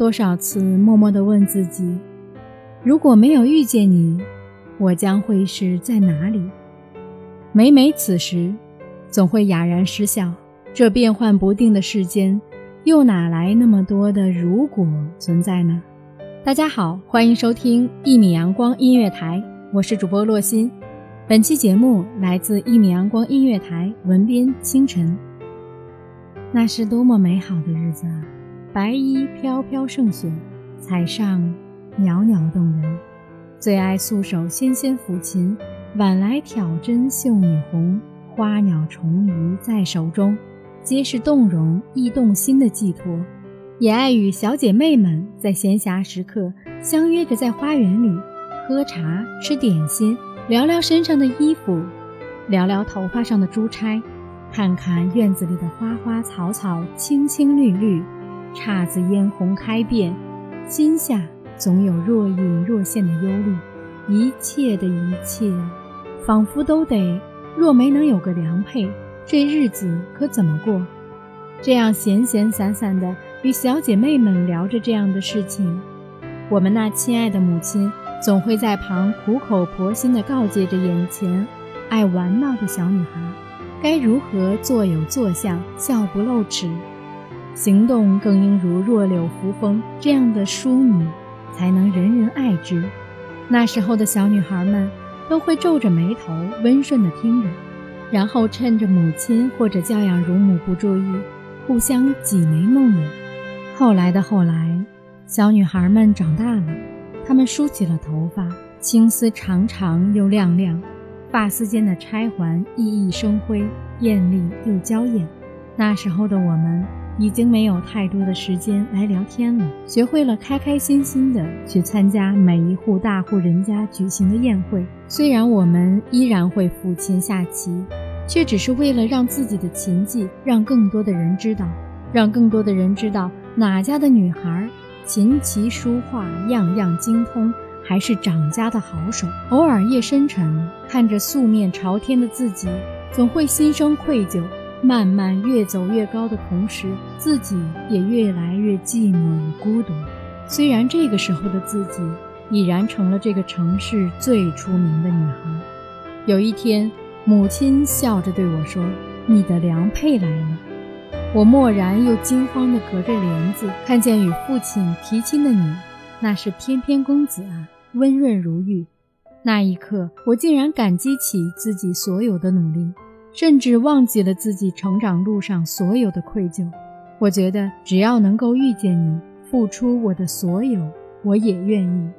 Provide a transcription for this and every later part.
多少次默默地问自己：如果没有遇见你，我将会是在哪里？每每此时，总会哑然失笑。这变幻不定的世间，又哪来那么多的如果存在呢？大家好，欢迎收听一米阳光音乐台，我是主播洛心。本期节目来自一米阳光音乐台，文编清晨。那是多么美好的日子啊！白衣飘飘胜雪，彩上袅袅动人。最爱素手纤纤抚琴，晚来挑针绣女红。花鸟虫鱼在手中，皆是动容易动心的寄托。也爱与小姐妹们在闲暇时刻相约着在花园里喝茶、吃点心，聊聊身上的衣服，聊聊头发上的珠钗，看看院子里的花花草草青青绿绿。姹紫嫣红开遍，心下总有若隐若现的忧虑。一切的一切，仿佛都得若没能有个良配，这日子可怎么过？这样闲闲散散的与小姐妹们聊着这样的事情，我们那亲爱的母亲总会在旁苦口婆心地告诫着眼前爱玩闹的小女孩，该如何坐有坐相，笑不露齿。行动更应如弱柳扶风这样的淑女，才能人人爱之。那时候的小女孩们都会皱着眉头，温顺地听着，然后趁着母亲或者教养乳母不注意，互相挤眉弄眼。后来的后来，小女孩们长大了，她们梳起了头发，青丝长长又亮亮，发丝间的钗环熠熠生辉，艳丽又娇艳。那时候的我们。已经没有太多的时间来聊天了，学会了开开心心的去参加每一户大户人家举行的宴会。虽然我们依然会抚琴下棋，却只是为了让自己的琴技让更多的人知道，让更多的人知道哪家的女孩琴棋书画样样精通，还是掌家的好手。偶尔夜深沉，看着素面朝天的自己，总会心生愧疚。慢慢越走越高的同时，自己也越来越寂寞与孤独。虽然这个时候的自己已然成了这个城市最出名的女孩。有一天，母亲笑着对我说：“你的良配来了。”我蓦然又惊慌地隔着帘子看见与父亲提亲的你，那是翩翩公子啊，温润如玉。那一刻，我竟然感激起自己所有的努力。甚至忘记了自己成长路上所有的愧疚。我觉得只要能够遇见你，付出我的所有，我也愿意。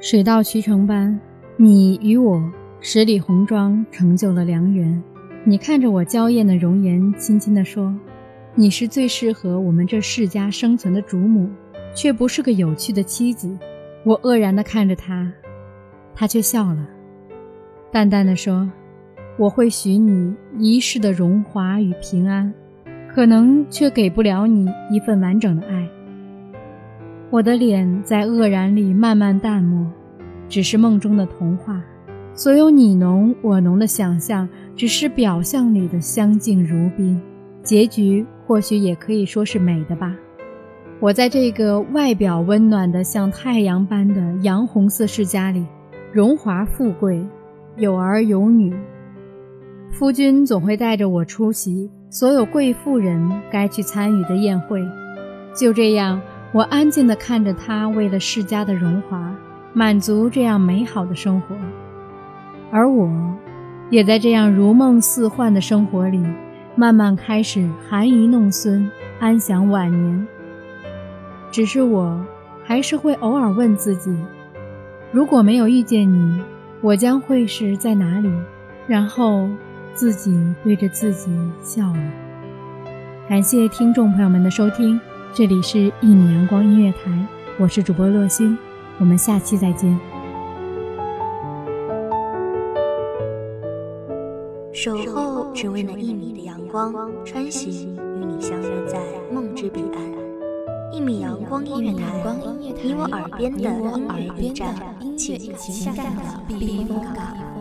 水到渠成般，你与我十里红妆成就了良缘。你看着我娇艳的容颜，轻轻地说：“你是最适合我们这世家生存的主母，却不是个有趣的妻子。”我愕然地看着他，他却笑了，淡淡的说。我会许你一世的荣华与平安，可能却给不了你一份完整的爱。我的脸在愕然里慢慢淡漠，只是梦中的童话。所有你侬我侬的想象，只是表象里的相敬如宾，结局或许也可以说是美的吧。我在这个外表温暖的像太阳般的洋红色世家里，荣华富贵，有儿有女。夫君总会带着我出席所有贵妇人该去参与的宴会，就这样，我安静地看着他为了世家的荣华，满足这样美好的生活，而我，也在这样如梦似幻的生活里，慢慢开始含饴弄孙，安享晚年。只是我，还是会偶尔问自己：如果没有遇见你，我将会是在哪里？然后。自己对着自己笑了。感谢听众朋友们的收听，这里是《一米阳光音乐台》，我是主播洛星，我们下期再见。守候只为那一米的阳光，穿行与你相约在梦之彼岸。一米阳光音乐台，你我耳边的音乐驿站，情感的避风港。